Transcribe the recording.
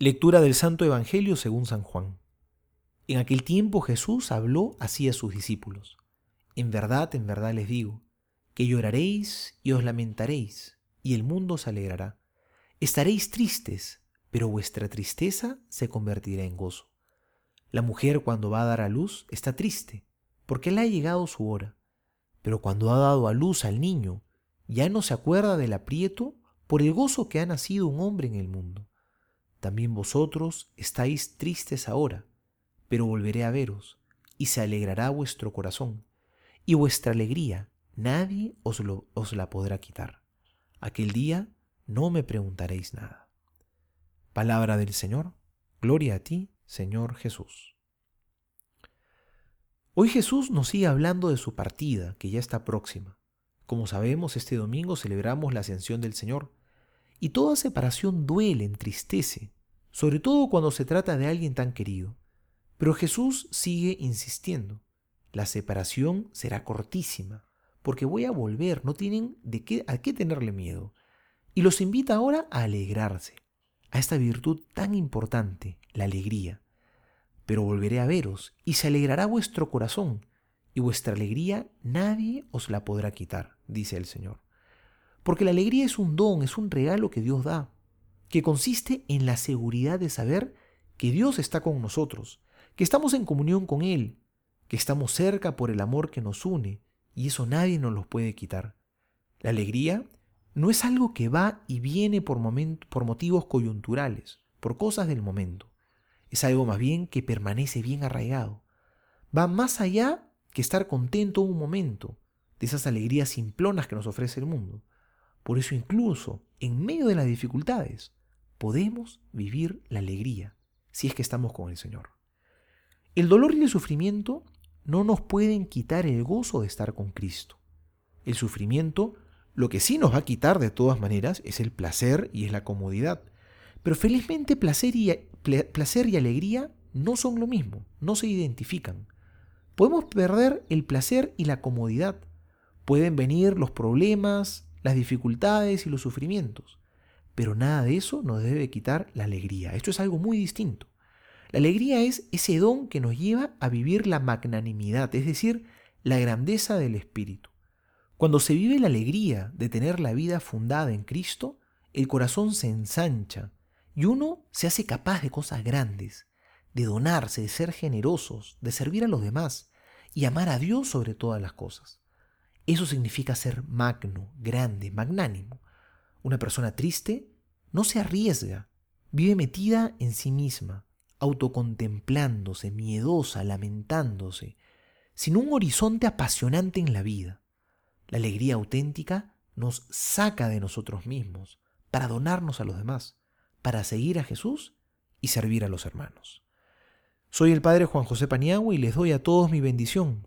Lectura del Santo Evangelio según San Juan. En aquel tiempo Jesús habló así a sus discípulos. En verdad, en verdad les digo, que lloraréis y os lamentaréis, y el mundo se alegrará. Estaréis tristes, pero vuestra tristeza se convertirá en gozo. La mujer cuando va a dar a luz está triste, porque le ha llegado su hora. Pero cuando ha dado a luz al niño, ya no se acuerda del aprieto por el gozo que ha nacido un hombre en el mundo. También vosotros estáis tristes ahora, pero volveré a veros, y se alegrará vuestro corazón, y vuestra alegría nadie os, la podrá quitar. Aquel día no me preguntaréis nada. Palabra del Señor, gloria a ti, Señor Jesús. Hoy Jesús nos sigue hablando de su partida, que ya está próxima. Como sabemos, este domingo celebramos la ascensión del Señor, y toda separación duele, entristece, sobre todo cuando se trata de alguien tan querido. Pero Jesús sigue insistiendo. La separación será cortísima, porque voy a volver, no tienen de qué, a qué tenerle miedo. Y los invita ahora a alegrarse, a esta virtud tan importante, la alegría. Pero volveré a veros, y se alegrará vuestro corazón, y vuestra alegría nadie os la podrá quitar, dice el Señor. Porque la alegría es un don, es un regalo que Dios da que consiste en la seguridad de saber que Dios está con nosotros, que estamos en comunión con Él, que estamos cerca por el amor que nos une, y eso nadie nos lo puede quitar. La alegría no es algo que va y viene por, por motivos coyunturales, por cosas del momento. Es algo más bien que permanece bien arraigado. Va más allá que estar contento un momento, de esas alegrías simplonas que nos ofrece el mundo. Por eso incluso en medio de las dificultades, podemos vivir la alegría si es que estamos con el Señor. El dolor y el sufrimiento no nos pueden quitar el gozo de estar con Cristo. El sufrimiento lo que sí nos va a quitar de todas maneras es el placer y es la comodidad. Pero felizmente placer y, placer y alegría no son lo mismo, no se identifican. Podemos perder el placer y la comodidad. Pueden venir los problemas, las dificultades y los sufrimientos pero nada de eso nos debe quitar la alegría. Esto es algo muy distinto. La alegría es ese don que nos lleva a vivir la magnanimidad, es decir, la grandeza del Espíritu. Cuando se vive la alegría de tener la vida fundada en Cristo, el corazón se ensancha y uno se hace capaz de cosas grandes, de donarse, de ser generosos, de servir a los demás y amar a Dios sobre todas las cosas. Eso significa ser magno, grande, magnánimo. Una persona triste no se arriesga, vive metida en sí misma, autocontemplándose, miedosa, lamentándose, sin un horizonte apasionante en la vida. La alegría auténtica nos saca de nosotros mismos para donarnos a los demás, para seguir a Jesús y servir a los hermanos. Soy el Padre Juan José Paniagua y les doy a todos mi bendición,